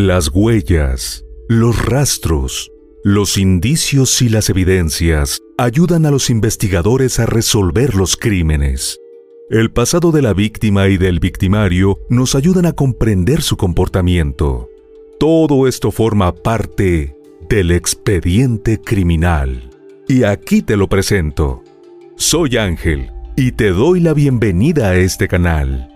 Las huellas, los rastros, los indicios y las evidencias ayudan a los investigadores a resolver los crímenes. El pasado de la víctima y del victimario nos ayudan a comprender su comportamiento. Todo esto forma parte del expediente criminal. Y aquí te lo presento. Soy Ángel y te doy la bienvenida a este canal.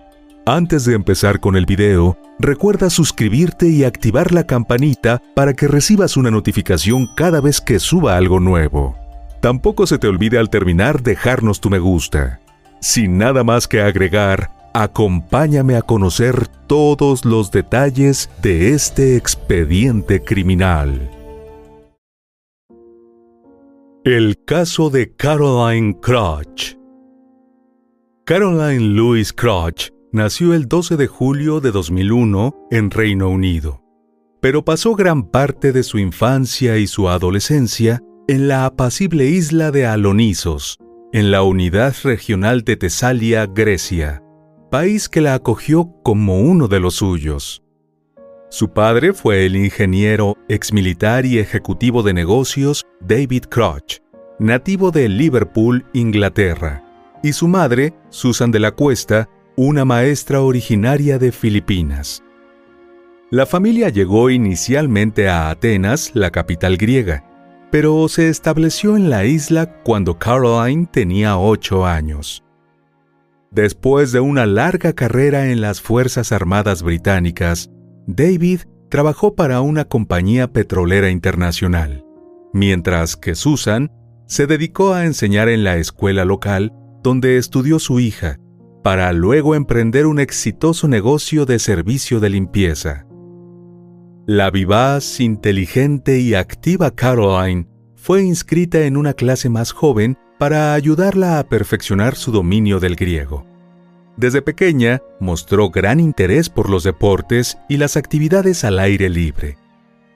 Antes de empezar con el video, recuerda suscribirte y activar la campanita para que recibas una notificación cada vez que suba algo nuevo. Tampoco se te olvide al terminar dejarnos tu me gusta. Sin nada más que agregar, acompáñame a conocer todos los detalles de este expediente criminal. El caso de Caroline Crotch. Caroline Louise Crotch nació el 12 de julio de 2001 en Reino Unido, pero pasó gran parte de su infancia y su adolescencia en la apacible isla de Alonisos, en la unidad regional de Tesalia, Grecia, país que la acogió como uno de los suyos. Su padre fue el ingeniero, exmilitar y ejecutivo de negocios David Crotch, nativo de Liverpool, Inglaterra, y su madre, Susan de la Cuesta, una maestra originaria de Filipinas. La familia llegó inicialmente a Atenas, la capital griega, pero se estableció en la isla cuando Caroline tenía ocho años. Después de una larga carrera en las Fuerzas Armadas Británicas, David trabajó para una compañía petrolera internacional, mientras que Susan se dedicó a enseñar en la escuela local donde estudió su hija, para luego emprender un exitoso negocio de servicio de limpieza. La vivaz, inteligente y activa Caroline fue inscrita en una clase más joven para ayudarla a perfeccionar su dominio del griego. Desde pequeña mostró gran interés por los deportes y las actividades al aire libre.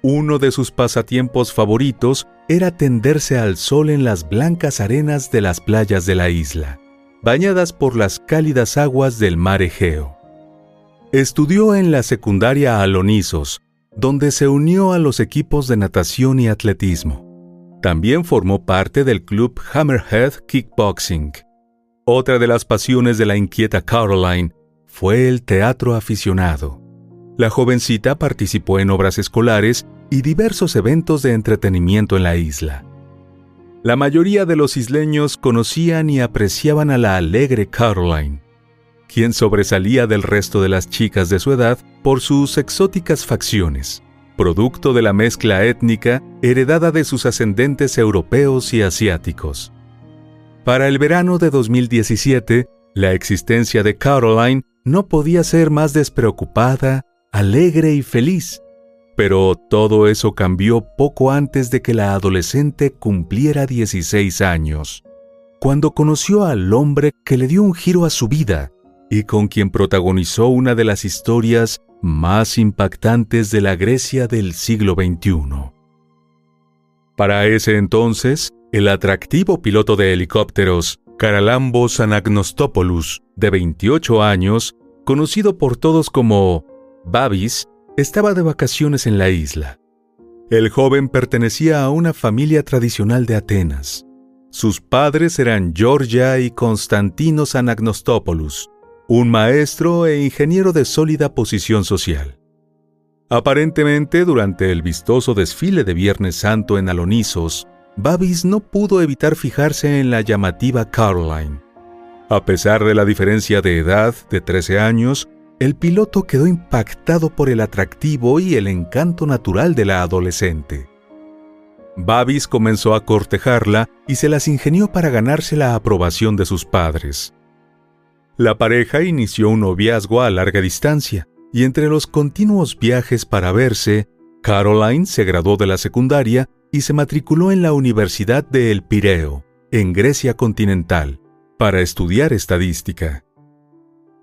Uno de sus pasatiempos favoritos era tenderse al sol en las blancas arenas de las playas de la isla bañadas por las cálidas aguas del mar Egeo. Estudió en la secundaria Alonisos, donde se unió a los equipos de natación y atletismo. También formó parte del club Hammerhead Kickboxing. Otra de las pasiones de la inquieta Caroline fue el teatro aficionado. La jovencita participó en obras escolares y diversos eventos de entretenimiento en la isla. La mayoría de los isleños conocían y apreciaban a la alegre Caroline, quien sobresalía del resto de las chicas de su edad por sus exóticas facciones, producto de la mezcla étnica heredada de sus ascendentes europeos y asiáticos. Para el verano de 2017, la existencia de Caroline no podía ser más despreocupada, alegre y feliz, pero todo eso cambió poco antes de que la adolescente cumpliera 16 años, cuando conoció al hombre que le dio un giro a su vida y con quien protagonizó una de las historias más impactantes de la Grecia del siglo XXI. Para ese entonces, el atractivo piloto de helicópteros, Karalambos Anagnostopoulos, de 28 años, conocido por todos como Babis, estaba de vacaciones en la isla. El joven pertenecía a una familia tradicional de Atenas. Sus padres eran Georgia y Constantinos Anagnostopoulos, un maestro e ingeniero de sólida posición social. Aparentemente, durante el vistoso desfile de Viernes Santo en Alonisos, Babis no pudo evitar fijarse en la llamativa Caroline. A pesar de la diferencia de edad de 13 años, el piloto quedó impactado por el atractivo y el encanto natural de la adolescente. Babis comenzó a cortejarla y se las ingenió para ganarse la aprobación de sus padres. La pareja inició un noviazgo a larga distancia, y entre los continuos viajes para verse, Caroline se graduó de la secundaria y se matriculó en la Universidad de El Pireo, en Grecia continental, para estudiar estadística.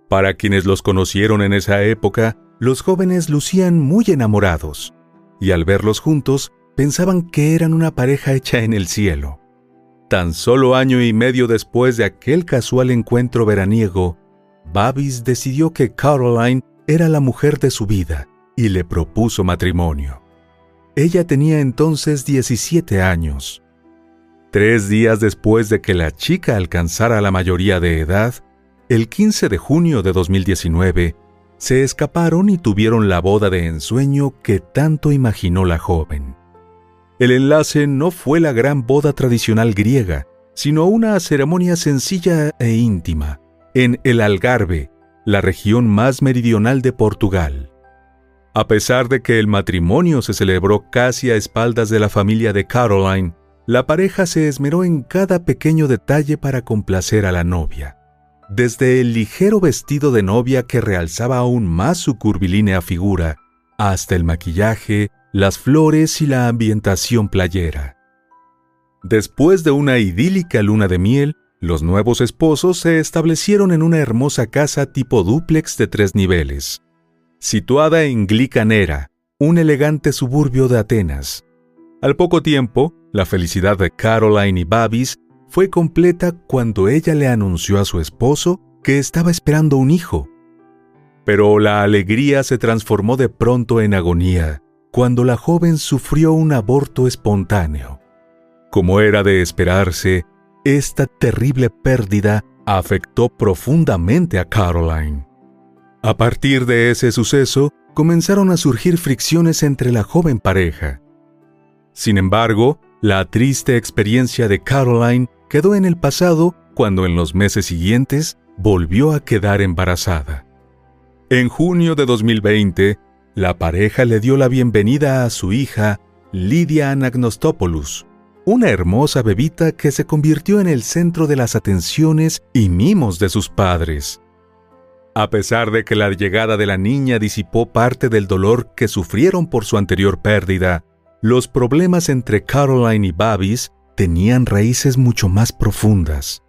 Para quienes los conocieron en esa época, los jóvenes lucían muy enamorados, y al verlos juntos pensaban que eran una pareja hecha en el cielo. Tan solo año y medio después de aquel casual encuentro veraniego, Babis decidió que Caroline era la mujer de su vida y le propuso matrimonio. Ella tenía entonces 17 años. Tres días después de que la chica alcanzara la mayoría de edad, el 15 de junio de 2019, se escaparon y tuvieron la boda de ensueño que tanto imaginó la joven. El enlace no fue la gran boda tradicional griega, sino una ceremonia sencilla e íntima, en el Algarve, la región más meridional de Portugal. A pesar de que el matrimonio se celebró casi a espaldas de la familia de Caroline, la pareja se esmeró en cada pequeño detalle para complacer a la novia. Desde el ligero vestido de novia que realzaba aún más su curvilínea figura, hasta el maquillaje, las flores y la ambientación playera. Después de una idílica luna de miel, los nuevos esposos se establecieron en una hermosa casa tipo dúplex de tres niveles, situada en Glicanera, un elegante suburbio de Atenas. Al poco tiempo, la felicidad de Caroline y Babis fue completa cuando ella le anunció a su esposo que estaba esperando un hijo. Pero la alegría se transformó de pronto en agonía cuando la joven sufrió un aborto espontáneo. Como era de esperarse, esta terrible pérdida afectó profundamente a Caroline. A partir de ese suceso, comenzaron a surgir fricciones entre la joven pareja. Sin embargo, la triste experiencia de Caroline quedó en el pasado cuando en los meses siguientes volvió a quedar embarazada. En junio de 2020, la pareja le dio la bienvenida a su hija, Lidia Anagnostopoulos, una hermosa bebita que se convirtió en el centro de las atenciones y mimos de sus padres. A pesar de que la llegada de la niña disipó parte del dolor que sufrieron por su anterior pérdida, los problemas entre Caroline y Babis tenían raíces mucho más profundas.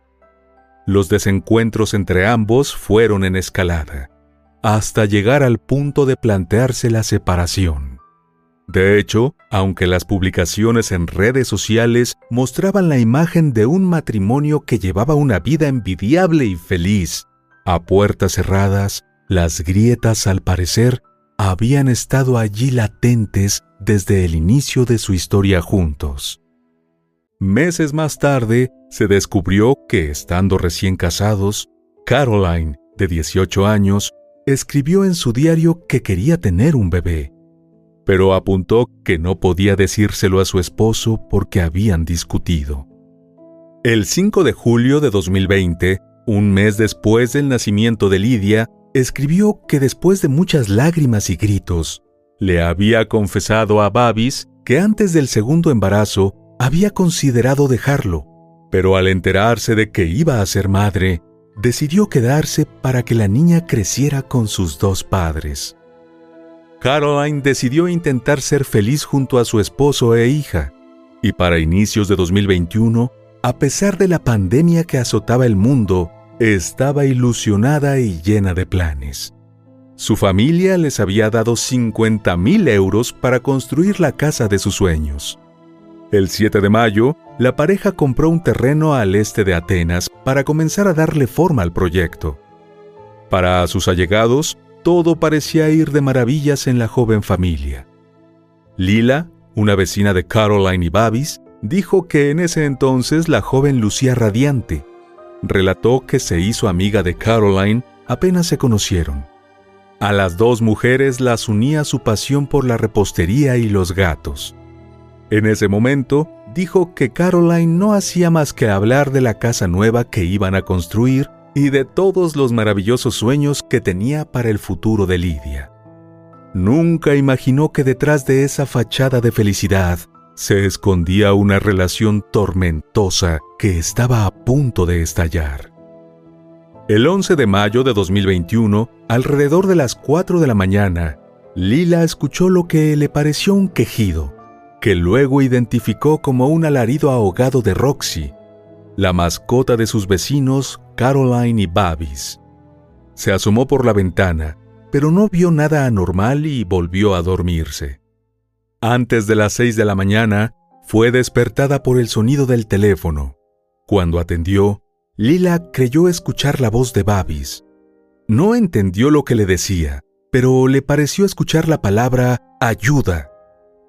Los desencuentros entre ambos fueron en escalada, hasta llegar al punto de plantearse la separación. De hecho, aunque las publicaciones en redes sociales mostraban la imagen de un matrimonio que llevaba una vida envidiable y feliz, a puertas cerradas, las grietas al parecer habían estado allí latentes desde el inicio de su historia juntos. Meses más tarde, se descubrió que, estando recién casados, Caroline, de 18 años, escribió en su diario que quería tener un bebé pero apuntó que no podía decírselo a su esposo porque habían discutido. El 5 de julio de 2020, un mes después del nacimiento de Lidia, escribió que después de muchas lágrimas y gritos, le había confesado a Babis que antes del segundo embarazo había considerado dejarlo, pero al enterarse de que iba a ser madre, decidió quedarse para que la niña creciera con sus dos padres. Caroline decidió intentar ser feliz junto a su esposo e hija, y para inicios de 2021, a pesar de la pandemia que azotaba el mundo, estaba ilusionada y llena de planes. Su familia les había dado 50 mil euros para construir la casa de sus sueños. El 7 de mayo, la pareja compró un terreno al este de Atenas para comenzar a darle forma al proyecto. Para sus allegados, todo parecía ir de maravillas en la joven familia. Lila, una vecina de Caroline y Babis, dijo que en ese entonces la joven lucía radiante. Relató que se hizo amiga de Caroline apenas se conocieron. A las dos mujeres las unía su pasión por la repostería y los gatos. En ese momento, dijo que Caroline no hacía más que hablar de la casa nueva que iban a construir y de todos los maravillosos sueños que tenía para el futuro de Lidia. Nunca imaginó que detrás de esa fachada de felicidad se escondía una relación tormentosa que estaba a punto de estallar. El 11 de mayo de 2021, alrededor de las 4 de la mañana, Lila escuchó lo que le pareció un quejido, que luego identificó como un alarido ahogado de Roxy, la mascota de sus vecinos Caroline y Babis. Se asomó por la ventana, pero no vio nada anormal y volvió a dormirse. Antes de las seis de la mañana, fue despertada por el sonido del teléfono. Cuando atendió, Lila creyó escuchar la voz de Babis. No entendió lo que le decía, pero le pareció escuchar la palabra ayuda.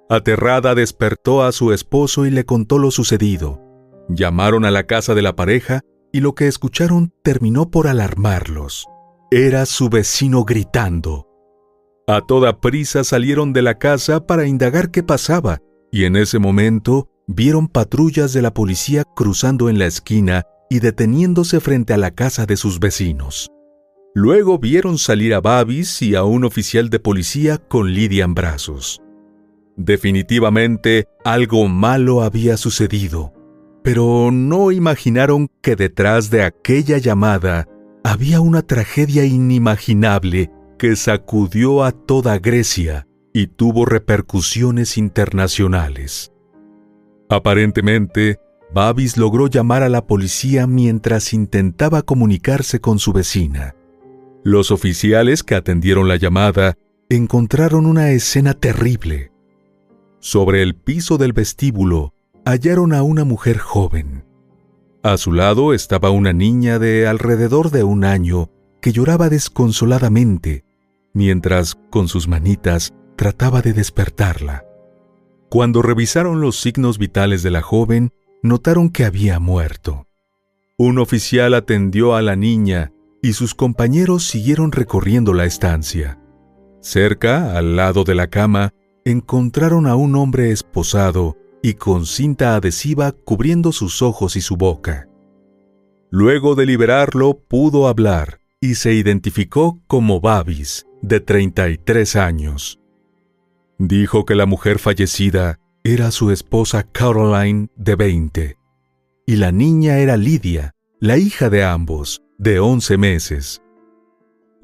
Aterrada despertó a su esposo y le contó lo sucedido. Llamaron a la casa de la pareja y lo que escucharon terminó por alarmarlos. Era su vecino gritando. A toda prisa salieron de la casa para indagar qué pasaba, y en ese momento vieron patrullas de la policía cruzando en la esquina y deteniéndose frente a la casa de sus vecinos. Luego vieron salir a Babis y a un oficial de policía con Lidia en brazos. Definitivamente algo malo había sucedido, pero no imaginaron que detrás de aquella llamada había una tragedia inimaginable que sacudió a toda Grecia y tuvo repercusiones internacionales. Aparentemente, Babis logró llamar a la policía mientras intentaba comunicarse con su vecina. Los oficiales que atendieron la llamada encontraron una escena terrible. Sobre el piso del vestíbulo hallaron a una mujer joven. A su lado estaba una niña de alrededor de un año que lloraba desconsoladamente, mientras con sus manitas trataba de despertarla. Cuando revisaron los signos vitales de la joven, notaron que había muerto. Un oficial atendió a la niña y sus compañeros siguieron recorriendo la estancia. Cerca, al lado de la cama, encontraron a un hombre esposado y con cinta adhesiva cubriendo sus ojos y su boca. Luego de liberarlo pudo hablar y se identificó como Babis, de 33 años. Dijo que la mujer fallecida era su esposa Caroline, de 20, y la niña era Lidia, la hija de ambos, de 11 meses.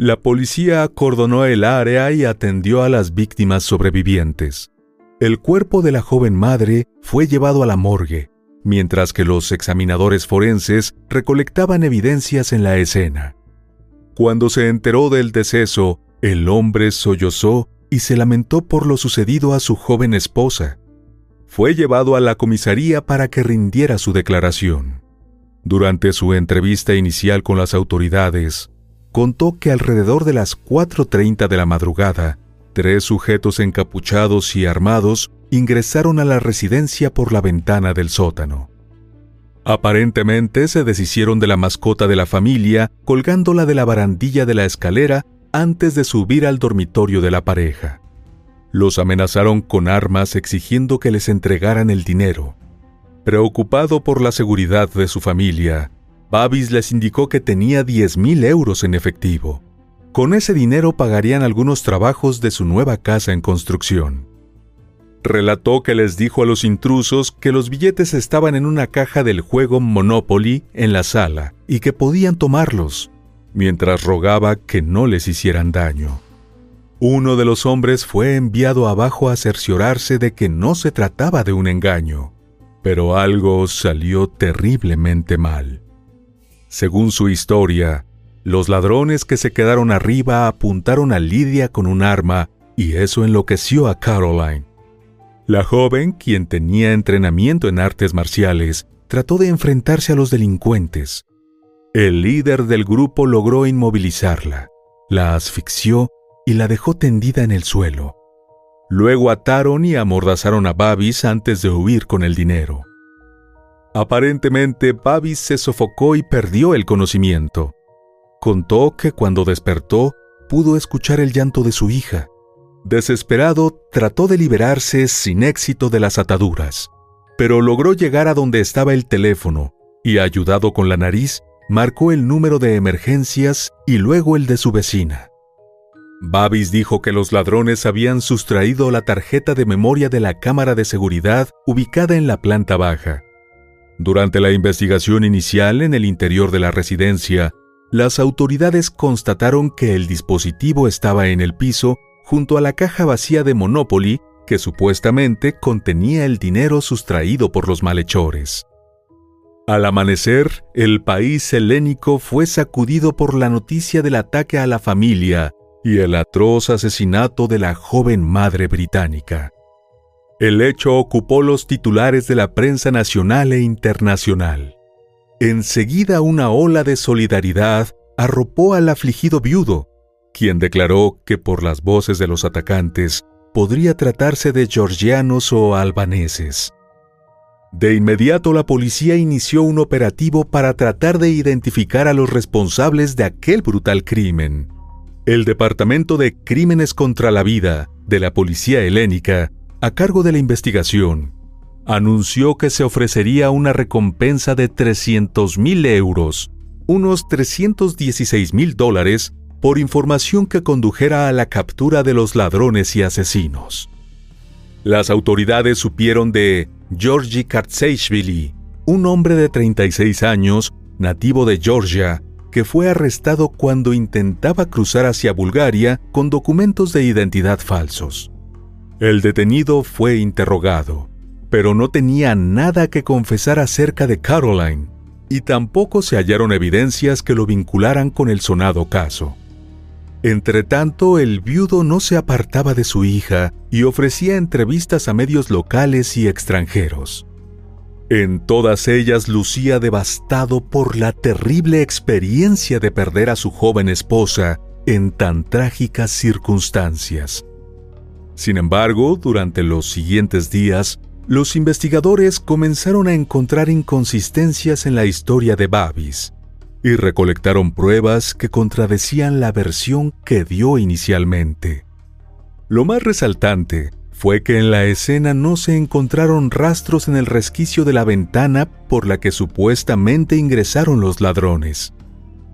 La policía acordonó el área y atendió a las víctimas sobrevivientes. El cuerpo de la joven madre fue llevado a la morgue, mientras que los examinadores forenses recolectaban evidencias en la escena. Cuando se enteró del deceso, el hombre sollozó y se lamentó por lo sucedido a su joven esposa. Fue llevado a la comisaría para que rindiera su declaración. Durante su entrevista inicial con las autoridades, contó que alrededor de las 4.30 de la madrugada, tres sujetos encapuchados y armados ingresaron a la residencia por la ventana del sótano. Aparentemente se deshicieron de la mascota de la familia colgándola de la barandilla de la escalera antes de subir al dormitorio de la pareja. Los amenazaron con armas exigiendo que les entregaran el dinero. Preocupado por la seguridad de su familia, Babis les indicó que tenía 10.000 euros en efectivo. Con ese dinero pagarían algunos trabajos de su nueva casa en construcción. Relató que les dijo a los intrusos que los billetes estaban en una caja del juego Monopoly en la sala y que podían tomarlos, mientras rogaba que no les hicieran daño. Uno de los hombres fue enviado abajo a cerciorarse de que no se trataba de un engaño, pero algo salió terriblemente mal. Según su historia, los ladrones que se quedaron arriba apuntaron a Lidia con un arma y eso enloqueció a Caroline. La joven, quien tenía entrenamiento en artes marciales, trató de enfrentarse a los delincuentes. El líder del grupo logró inmovilizarla, la asfixió y la dejó tendida en el suelo. Luego ataron y amordazaron a Babis antes de huir con el dinero. Aparentemente, Babis se sofocó y perdió el conocimiento. Contó que cuando despertó pudo escuchar el llanto de su hija. Desesperado, trató de liberarse sin éxito de las ataduras, pero logró llegar a donde estaba el teléfono y, ayudado con la nariz, marcó el número de emergencias y luego el de su vecina. Babis dijo que los ladrones habían sustraído la tarjeta de memoria de la cámara de seguridad ubicada en la planta baja durante la investigación inicial en el interior de la residencia, las autoridades constataron que el dispositivo estaba en el piso junto a la caja vacía de Monopoly que supuestamente contenía el dinero sustraído por los malhechores. Al amanecer, el país helénico fue sacudido por la noticia del ataque a la familia y el atroz asesinato de la joven madre británica. El hecho ocupó los titulares de la prensa nacional e internacional. Enseguida una ola de solidaridad arropó al afligido viudo, quien declaró que por las voces de los atacantes podría tratarse de georgianos o albaneses. De inmediato la policía inició un operativo para tratar de identificar a los responsables de aquel brutal crimen. El Departamento de Crímenes contra la Vida de la Policía Helénica, a cargo de la investigación, anunció que se ofrecería una recompensa de 300.000 euros, unos 316 mil dólares, por información que condujera a la captura de los ladrones y asesinos. Las autoridades supieron de Georgi Kartseishvili, un hombre de 36 años, nativo de Georgia, que fue arrestado cuando intentaba cruzar hacia Bulgaria con documentos de identidad falsos. El detenido fue interrogado, pero no tenía nada que confesar acerca de Caroline, y tampoco se hallaron evidencias que lo vincularan con el sonado caso. Entretanto, el viudo no se apartaba de su hija y ofrecía entrevistas a medios locales y extranjeros. En todas ellas lucía devastado por la terrible experiencia de perder a su joven esposa en tan trágicas circunstancias. Sin embargo, durante los siguientes días, los investigadores comenzaron a encontrar inconsistencias en la historia de Babis y recolectaron pruebas que contradecían la versión que dio inicialmente. Lo más resaltante fue que en la escena no se encontraron rastros en el resquicio de la ventana por la que supuestamente ingresaron los ladrones.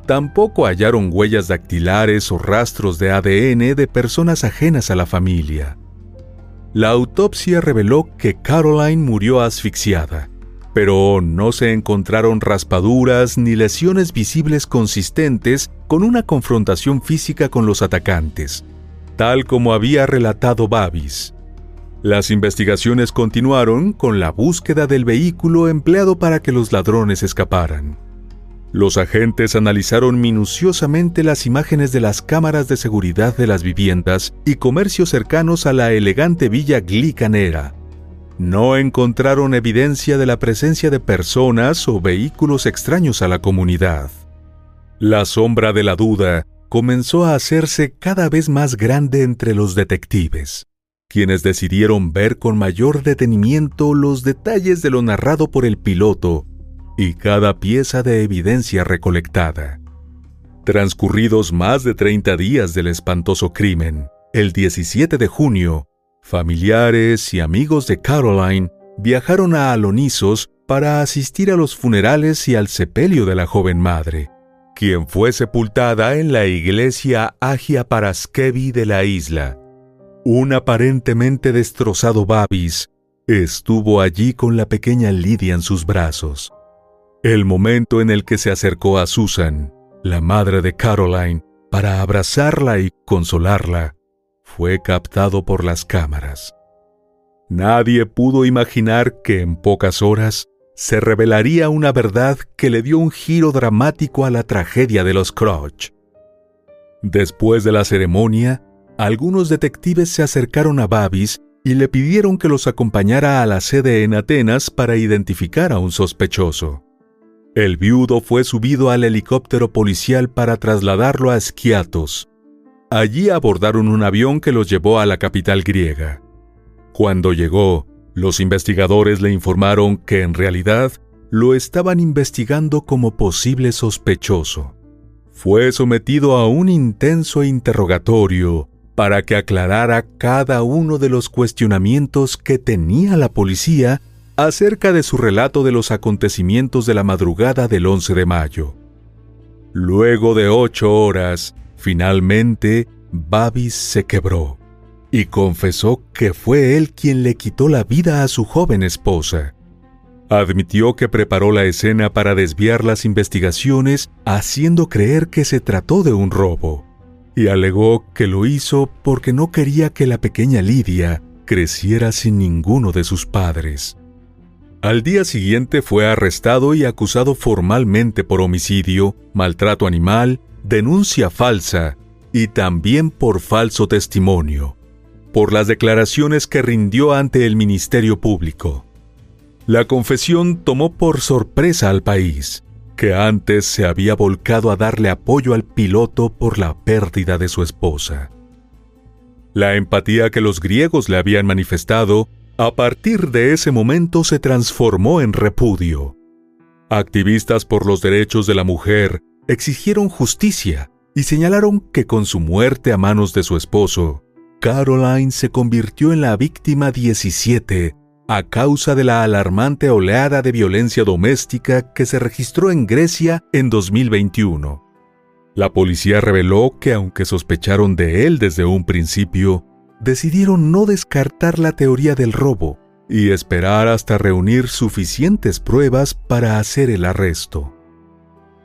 Tampoco hallaron huellas dactilares o rastros de ADN de personas ajenas a la familia. La autopsia reveló que Caroline murió asfixiada pero no se encontraron raspaduras ni lesiones visibles consistentes con una confrontación física con los atacantes, tal como había relatado Babis. Las investigaciones continuaron con la búsqueda del vehículo empleado para que los ladrones escaparan. Los agentes analizaron minuciosamente las imágenes de las cámaras de seguridad de las viviendas y comercios cercanos a la elegante villa Glicanera, no encontraron evidencia de la presencia de personas o vehículos extraños a la comunidad. La sombra de la duda comenzó a hacerse cada vez más grande entre los detectives, quienes decidieron ver con mayor detenimiento los detalles de lo narrado por el piloto y cada pieza de evidencia recolectada. Transcurridos más de 30 días del espantoso crimen, el 17 de junio, Familiares y amigos de Caroline viajaron a Alonisos para asistir a los funerales y al sepelio de la joven madre, quien fue sepultada en la iglesia Agia Paraskevi de la isla. Un aparentemente destrozado Babis estuvo allí con la pequeña Lidia en sus brazos. El momento en el que se acercó a Susan, la madre de Caroline, para abrazarla y consolarla, fue captado por las cámaras. Nadie pudo imaginar que en pocas horas se revelaría una verdad que le dio un giro dramático a la tragedia de los Crouch. Después de la ceremonia, algunos detectives se acercaron a Babis y le pidieron que los acompañara a la sede en Atenas para identificar a un sospechoso. El viudo fue subido al helicóptero policial para trasladarlo a Esquiatos, Allí abordaron un avión que los llevó a la capital griega. Cuando llegó, los investigadores le informaron que en realidad lo estaban investigando como posible sospechoso. Fue sometido a un intenso interrogatorio para que aclarara cada uno de los cuestionamientos que tenía la policía acerca de su relato de los acontecimientos de la madrugada del 11 de mayo. Luego de ocho horas, Finalmente, Babis se quebró y confesó que fue él quien le quitó la vida a su joven esposa. Admitió que preparó la escena para desviar las investigaciones, haciendo creer que se trató de un robo, y alegó que lo hizo porque no quería que la pequeña Lidia creciera sin ninguno de sus padres. Al día siguiente fue arrestado y acusado formalmente por homicidio, maltrato animal, denuncia falsa y también por falso testimonio, por las declaraciones que rindió ante el Ministerio Público. La confesión tomó por sorpresa al país, que antes se había volcado a darle apoyo al piloto por la pérdida de su esposa. La empatía que los griegos le habían manifestado, a partir de ese momento se transformó en repudio. Activistas por los derechos de la mujer exigieron justicia y señalaron que con su muerte a manos de su esposo, Caroline se convirtió en la víctima 17 a causa de la alarmante oleada de violencia doméstica que se registró en Grecia en 2021. La policía reveló que aunque sospecharon de él desde un principio, decidieron no descartar la teoría del robo y esperar hasta reunir suficientes pruebas para hacer el arresto.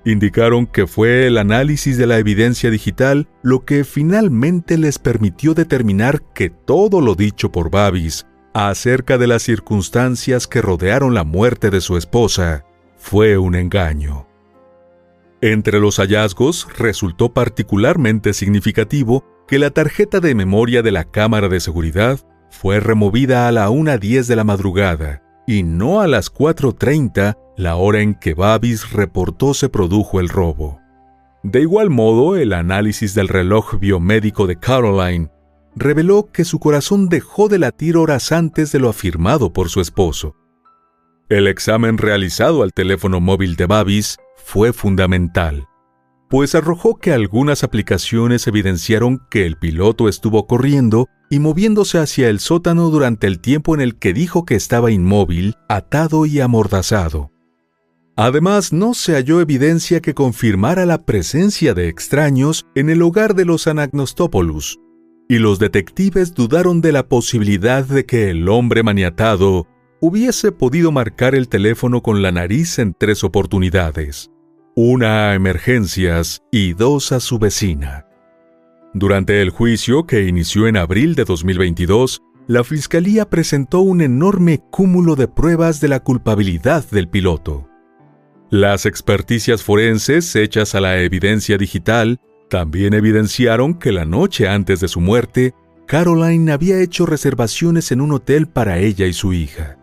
Indicaron que fue el análisis de la evidencia digital lo que finalmente les permitió determinar que todo lo dicho por Babis acerca de las circunstancias que rodearon la muerte de su esposa fue un engaño. Entre los hallazgos resultó particularmente significativo que la tarjeta de memoria de la cámara de seguridad fue removida a la 1.10 de la madrugada y no a las 4.30, la hora en que Babis reportó se produjo el robo. De igual modo, el análisis del reloj biomédico de Caroline reveló que su corazón dejó de latir horas antes de lo afirmado por su esposo. El examen realizado al teléfono móvil de Babis fue fundamental, pues arrojó que algunas aplicaciones evidenciaron que el piloto estuvo corriendo y moviéndose hacia el sótano durante el tiempo en el que dijo que estaba inmóvil, atado y amordazado. Además, no se halló evidencia que confirmara la presencia de extraños en el hogar de los Anagnostopoulos, y los detectives dudaron de la posibilidad de que el hombre maniatado hubiese podido marcar el teléfono con la nariz en tres oportunidades, una a emergencias y dos a su vecina. Durante el juicio que inició en abril de 2022, la Fiscalía presentó un enorme cúmulo de pruebas de la culpabilidad del piloto. Las experticias forenses hechas a la evidencia digital también evidenciaron que la noche antes de su muerte, Caroline había hecho reservaciones en un hotel para ella y su hija.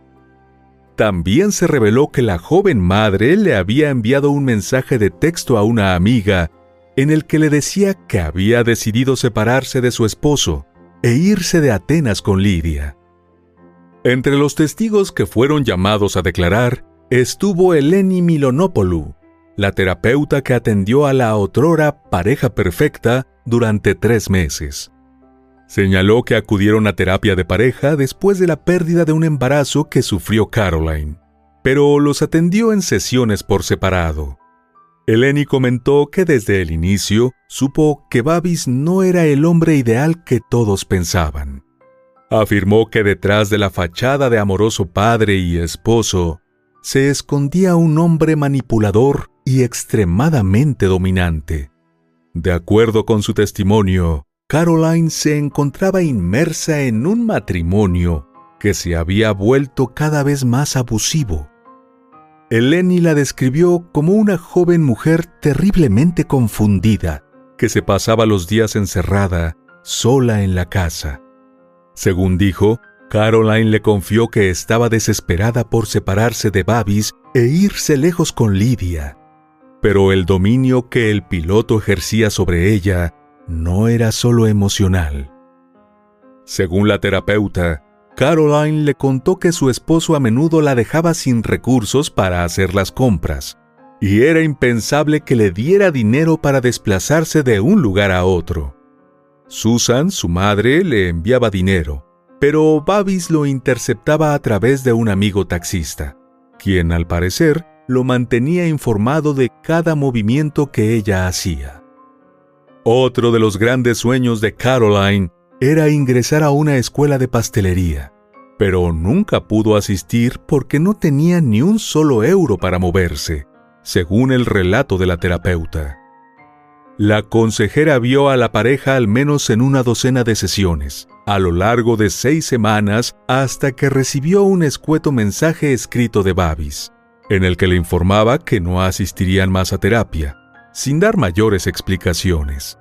También se reveló que la joven madre le había enviado un mensaje de texto a una amiga en el que le decía que había decidido separarse de su esposo e irse de Atenas con Lidia. Entre los testigos que fueron llamados a declarar estuvo Eleni Milonopoulou, la terapeuta que atendió a la otrora pareja perfecta durante tres meses. Señaló que acudieron a terapia de pareja después de la pérdida de un embarazo que sufrió Caroline, pero los atendió en sesiones por separado. Eleni comentó que desde el inicio supo que Babis no era el hombre ideal que todos pensaban. Afirmó que detrás de la fachada de amoroso padre y esposo se escondía un hombre manipulador y extremadamente dominante. De acuerdo con su testimonio, Caroline se encontraba inmersa en un matrimonio que se había vuelto cada vez más abusivo. Eleni la describió como una joven mujer terriblemente confundida, que se pasaba los días encerrada, sola en la casa. Según dijo, Caroline le confió que estaba desesperada por separarse de Babis e irse lejos con Lidia pero el dominio que el piloto ejercía sobre ella no era solo emocional. Según la terapeuta, Caroline le contó que su esposo a menudo la dejaba sin recursos para hacer las compras, y era impensable que le diera dinero para desplazarse de un lugar a otro. Susan, su madre, le enviaba dinero, pero Babis lo interceptaba a través de un amigo taxista, quien al parecer lo mantenía informado de cada movimiento que ella hacía. Otro de los grandes sueños de Caroline era ingresar a una escuela de pastelería, pero nunca pudo asistir porque no tenía ni un solo euro para moverse, según el relato de la terapeuta. La consejera vio a la pareja al menos en una docena de sesiones, a lo largo de seis semanas hasta que recibió un escueto mensaje escrito de Babis, en el que le informaba que no asistirían más a terapia, sin dar mayores explicaciones.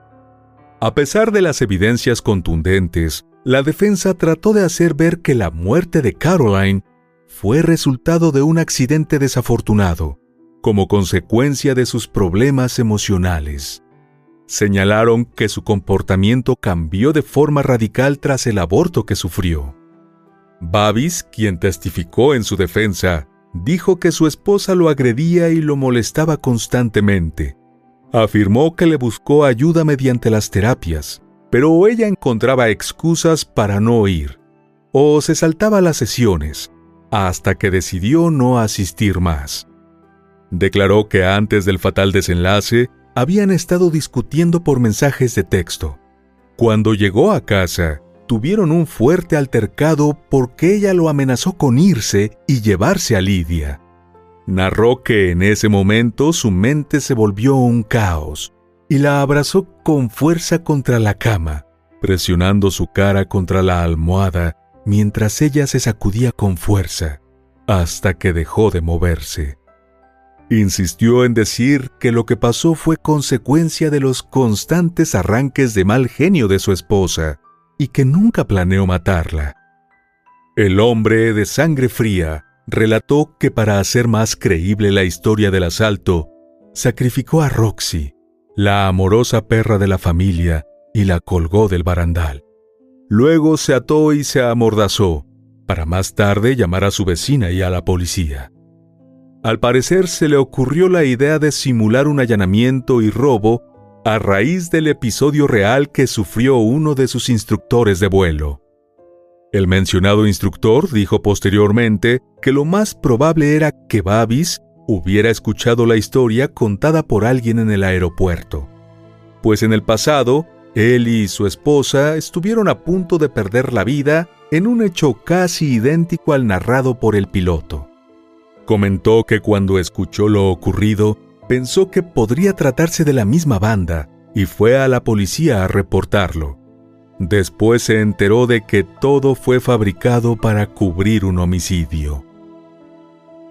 A pesar de las evidencias contundentes, la defensa trató de hacer ver que la muerte de Caroline fue resultado de un accidente desafortunado, como consecuencia de sus problemas emocionales. Señalaron que su comportamiento cambió de forma radical tras el aborto que sufrió. Babis, quien testificó en su defensa, dijo que su esposa lo agredía y lo molestaba constantemente. Afirmó que le buscó ayuda mediante las terapias, pero ella encontraba excusas para no ir, o se saltaba las sesiones, hasta que decidió no asistir más. Declaró que antes del fatal desenlace habían estado discutiendo por mensajes de texto. Cuando llegó a casa, tuvieron un fuerte altercado porque ella lo amenazó con irse y llevarse a Lidia. Narró que en ese momento su mente se volvió un caos y la abrazó con fuerza contra la cama, presionando su cara contra la almohada mientras ella se sacudía con fuerza, hasta que dejó de moverse. Insistió en decir que lo que pasó fue consecuencia de los constantes arranques de mal genio de su esposa y que nunca planeó matarla. El hombre de sangre fría relató que para hacer más creíble la historia del asalto, sacrificó a Roxy, la amorosa perra de la familia, y la colgó del barandal. Luego se ató y se amordazó, para más tarde llamar a su vecina y a la policía. Al parecer se le ocurrió la idea de simular un allanamiento y robo a raíz del episodio real que sufrió uno de sus instructores de vuelo. El mencionado instructor dijo posteriormente que lo más probable era que Babis hubiera escuchado la historia contada por alguien en el aeropuerto, pues en el pasado, él y su esposa estuvieron a punto de perder la vida en un hecho casi idéntico al narrado por el piloto. Comentó que cuando escuchó lo ocurrido, pensó que podría tratarse de la misma banda y fue a la policía a reportarlo. Después se enteró de que todo fue fabricado para cubrir un homicidio.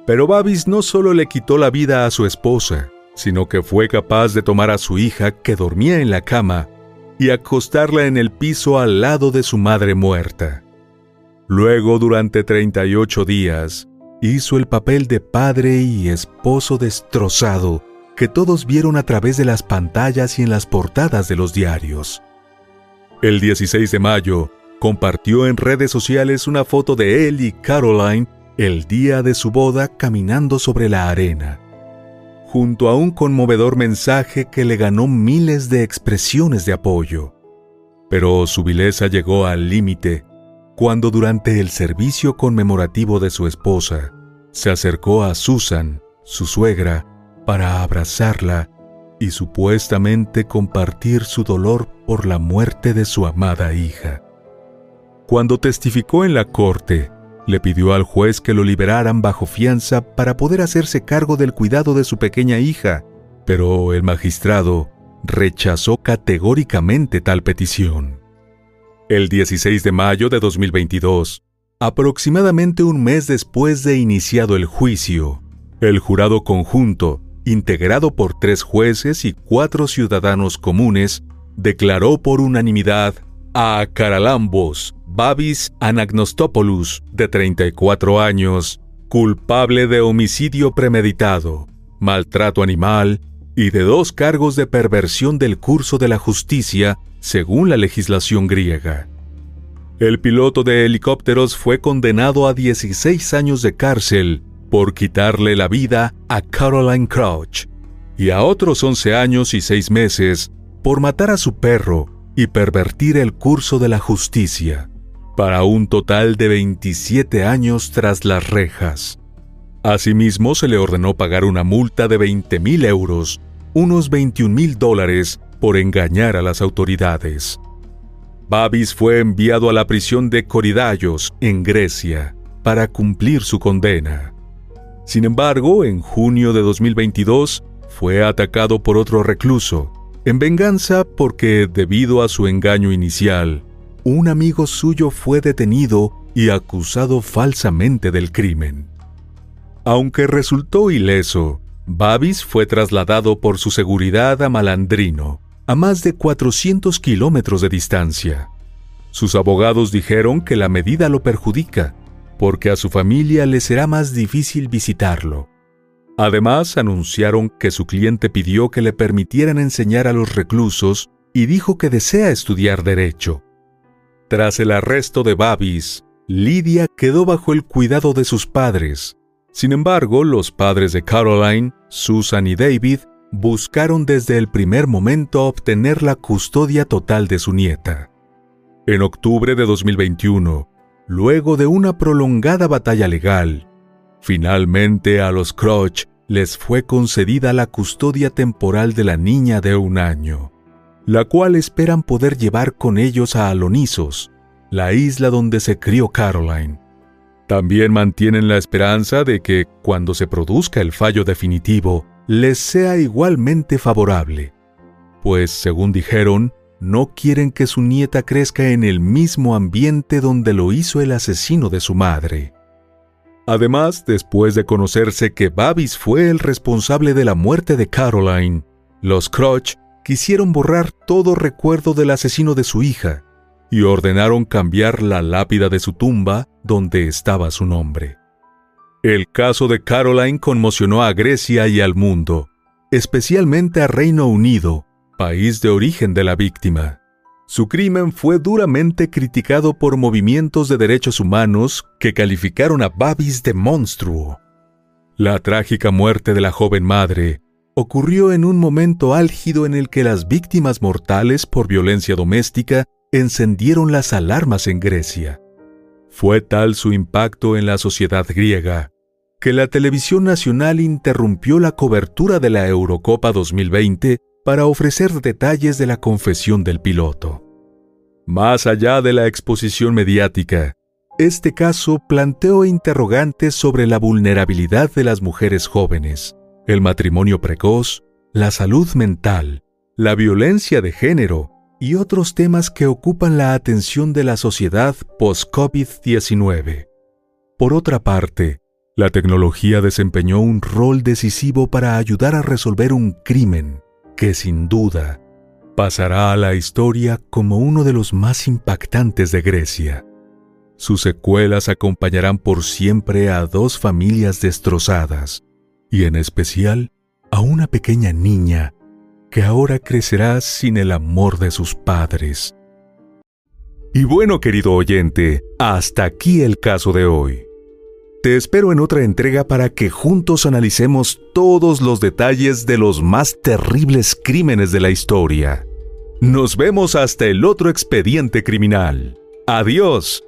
Pero Babis no solo le quitó la vida a su esposa, sino que fue capaz de tomar a su hija que dormía en la cama y acostarla en el piso al lado de su madre muerta. Luego, durante 38 días, hizo el papel de padre y esposo destrozado que todos vieron a través de las pantallas y en las portadas de los diarios. El 16 de mayo, compartió en redes sociales una foto de él y Caroline el día de su boda caminando sobre la arena, junto a un conmovedor mensaje que le ganó miles de expresiones de apoyo. Pero su vileza llegó al límite cuando durante el servicio conmemorativo de su esposa se acercó a Susan, su suegra, para abrazarla y supuestamente compartir su dolor por la muerte de su amada hija. Cuando testificó en la corte, le pidió al juez que lo liberaran bajo fianza para poder hacerse cargo del cuidado de su pequeña hija, pero el magistrado rechazó categóricamente tal petición. El 16 de mayo de 2022, aproximadamente un mes después de iniciado el juicio, el jurado conjunto, integrado por tres jueces y cuatro ciudadanos comunes, declaró por unanimidad a Caralambos Babis Anagnostopoulos, de 34 años, culpable de homicidio premeditado, maltrato animal y de dos cargos de perversión del curso de la justicia según la legislación griega. El piloto de helicópteros fue condenado a 16 años de cárcel por quitarle la vida a Caroline Crouch y a otros 11 años y 6 meses por matar a su perro y pervertir el curso de la justicia para un total de 27 años tras las rejas. Asimismo, se le ordenó pagar una multa de 20 mil euros, unos 21 mil dólares, por engañar a las autoridades. Babis fue enviado a la prisión de Coridallos, en Grecia, para cumplir su condena. Sin embargo, en junio de 2022 fue atacado por otro recluso, en venganza porque, debido a su engaño inicial, un amigo suyo fue detenido y acusado falsamente del crimen. Aunque resultó ileso, Babis fue trasladado por su seguridad a Malandrino, a más de 400 kilómetros de distancia. Sus abogados dijeron que la medida lo perjudica, porque a su familia le será más difícil visitarlo. Además, anunciaron que su cliente pidió que le permitieran enseñar a los reclusos y dijo que desea estudiar derecho. Tras el arresto de Babis, Lidia quedó bajo el cuidado de sus padres, sin embargo, los padres de Caroline, Susan y David, buscaron desde el primer momento obtener la custodia total de su nieta. En octubre de 2021, luego de una prolongada batalla legal, finalmente a los Crotch les fue concedida la custodia temporal de la niña de un año, la cual esperan poder llevar con ellos a Alonisos, la isla donde se crió Caroline. También mantienen la esperanza de que, cuando se produzca el fallo definitivo, les sea igualmente favorable, pues, según dijeron, no quieren que su nieta crezca en el mismo ambiente donde lo hizo el asesino de su madre. Además, después de conocerse que Babis fue el responsable de la muerte de Caroline, los Crotch quisieron borrar todo recuerdo del asesino de su hija y ordenaron cambiar la lápida de su tumba donde estaba su nombre. El caso de Caroline conmocionó a Grecia y al mundo, especialmente a Reino Unido, país de origen de la víctima. Su crimen fue duramente criticado por movimientos de derechos humanos que calificaron a Babis de monstruo. La trágica muerte de la joven madre ocurrió en un momento álgido en el que las víctimas mortales por violencia doméstica encendieron las alarmas en Grecia. Fue tal su impacto en la sociedad griega que la televisión nacional interrumpió la cobertura de la Eurocopa 2020 para ofrecer detalles de la confesión del piloto. Más allá de la exposición mediática, este caso planteó interrogantes sobre la vulnerabilidad de las mujeres jóvenes, el matrimonio precoz, la salud mental, la violencia de género y otros temas que ocupan la atención de la sociedad post-COVID-19. Por otra parte, la tecnología desempeñó un rol decisivo para ayudar a resolver un crimen que sin duda pasará a la historia como uno de los más impactantes de Grecia. Sus secuelas acompañarán por siempre a dos familias destrozadas, y en especial a una pequeña niña que ahora crecerá sin el amor de sus padres. Y bueno, querido oyente, hasta aquí el caso de hoy. Te espero en otra entrega para que juntos analicemos todos los detalles de los más terribles crímenes de la historia. Nos vemos hasta el otro expediente criminal. Adiós.